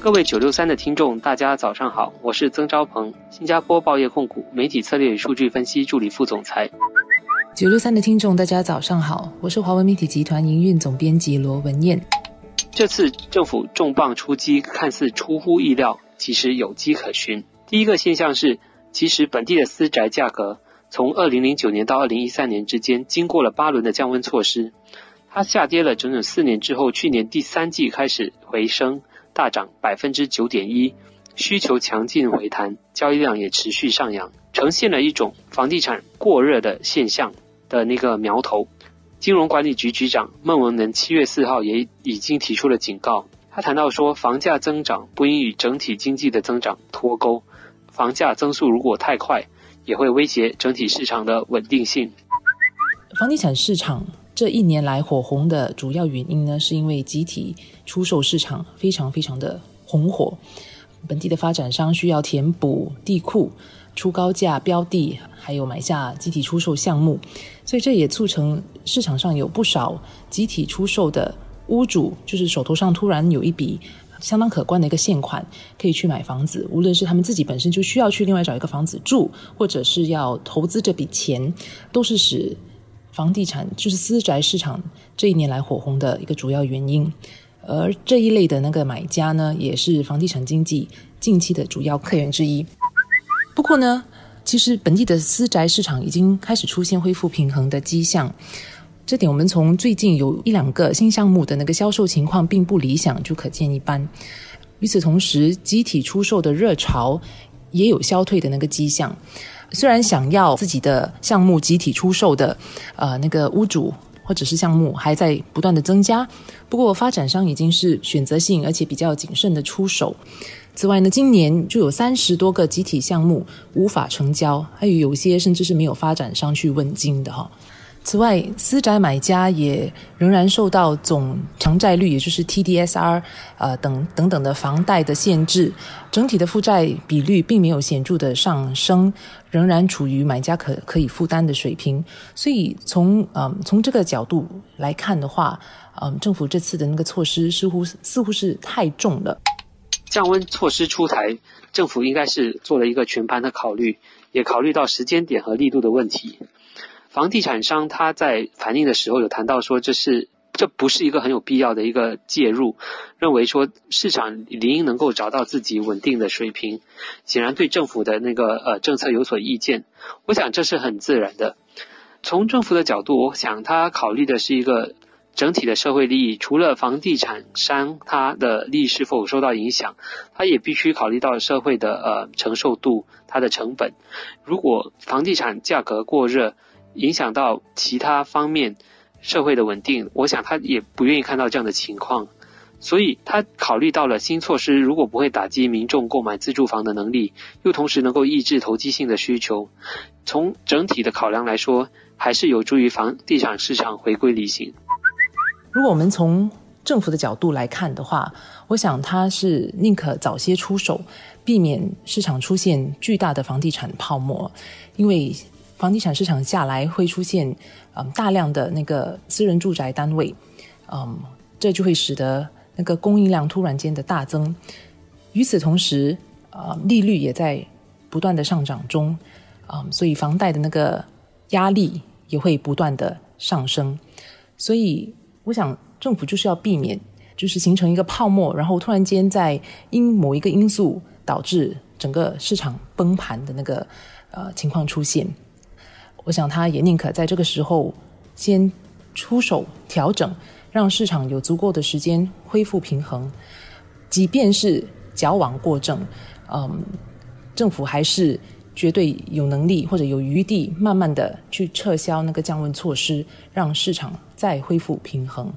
各位九六三的听众，大家早上好，我是曾昭鹏，新加坡报业控股媒体策略与数据分析助理副总裁。九六三的听众，大家早上好，我是华文媒体集团营运总编辑罗文燕。这次政府重磅出击，看似出乎意料，其实有迹可循。第一个现象是，其实本地的私宅价格从二零零九年到二零一三年之间，经过了八轮的降温措施，它下跌了整整四年之后，去年第三季开始回升。大涨百分之九点一，需求强劲回弹，交易量也持续上扬，呈现了一种房地产过热的现象的那个苗头。金融管理局局长孟文能七月四号也已经提出了警告，他谈到说，房价增长不应与整体经济的增长脱钩，房价增速如果太快，也会威胁整体市场的稳定性。房地产市场。这一年来火红的主要原因呢，是因为集体出售市场非常非常的红火，本地的发展商需要填补地库、出高价标的，还有买下集体出售项目，所以这也促成市场上有不少集体出售的屋主，就是手头上突然有一笔相当可观的一个现款，可以去买房子。无论是他们自己本身就需要去另外找一个房子住，或者是要投资这笔钱，都是使。房地产就是私宅市场这一年来火红的一个主要原因，而这一类的那个买家呢，也是房地产经济近期的主要客源之一。不过呢，其实本地的私宅市场已经开始出现恢复平衡的迹象，这点我们从最近有一两个新项目的那个销售情况并不理想就可见一斑。与此同时，集体出售的热潮也有消退的那个迹象。虽然想要自己的项目集体出售的，呃，那个屋主或者是项目还在不断的增加，不过发展商已经是选择性而且比较谨慎的出手。此外呢，今年就有三十多个集体项目无法成交，还有些甚至是没有发展商去问津的哈。此外，私宅买家也仍然受到总偿债率，也就是 TDSR，呃等等等的房贷的限制，整体的负债比率并没有显著的上升，仍然处于买家可可以负担的水平。所以从嗯从这个角度来看的话，嗯政府这次的那个措施似乎似乎是太重了。降温措施出台，政府应该是做了一个全盘的考虑，也考虑到时间点和力度的问题。房地产商他在反映的时候有谈到说，这是这不是一个很有必要的一个介入，认为说市场理应能够找到自己稳定的水平，显然对政府的那个呃政策有所意见。我想这是很自然的。从政府的角度，我想他考虑的是一个整体的社会利益，除了房地产商他的利益是否受到影响，他也必须考虑到社会的呃承受度，它的成本。如果房地产价格过热，影响到其他方面社会的稳定，我想他也不愿意看到这样的情况，所以他考虑到了新措施如果不会打击民众购买自住房的能力，又同时能够抑制投机性的需求，从整体的考量来说，还是有助于房地产市场回归理性。如果我们从政府的角度来看的话，我想他是宁可早些出手，避免市场出现巨大的房地产泡沫，因为。房地产市场下来会出现嗯大量的那个私人住宅单位，嗯，这就会使得那个供应量突然间的大增。与此同时，呃，利率也在不断的上涨中，啊，所以房贷的那个压力也会不断的上升。所以，我想政府就是要避免，就是形成一个泡沫，然后突然间在因某一个因素导致整个市场崩盘的那个呃情况出现。我想，他也宁可在这个时候先出手调整，让市场有足够的时间恢复平衡。即便是矫枉过正，嗯，政府还是绝对有能力或者有余地，慢慢的去撤销那个降温措施，让市场再恢复平衡。